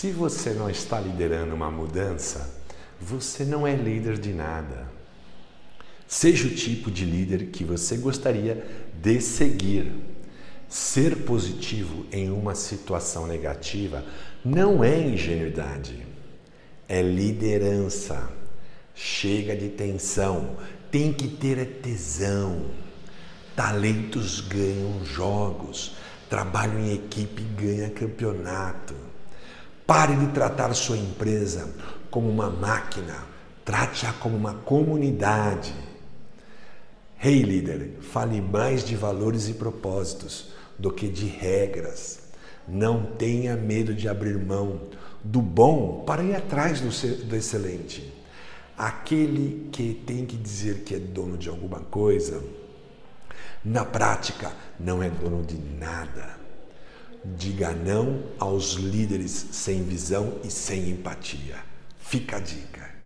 Se você não está liderando uma mudança, você não é líder de nada. Seja o tipo de líder que você gostaria de seguir. Ser positivo em uma situação negativa não é ingenuidade, é liderança. Chega de tensão, tem que ter tesão. Talentos ganham jogos, trabalho em equipe ganha campeonato. Pare de tratar sua empresa como uma máquina, trate-a como uma comunidade. Rei hey, líder, fale mais de valores e propósitos do que de regras. Não tenha medo de abrir mão do bom para ir atrás do excelente. Aquele que tem que dizer que é dono de alguma coisa, na prática não é dono de nada. Diga não aos líderes sem visão e sem empatia. Fica a dica.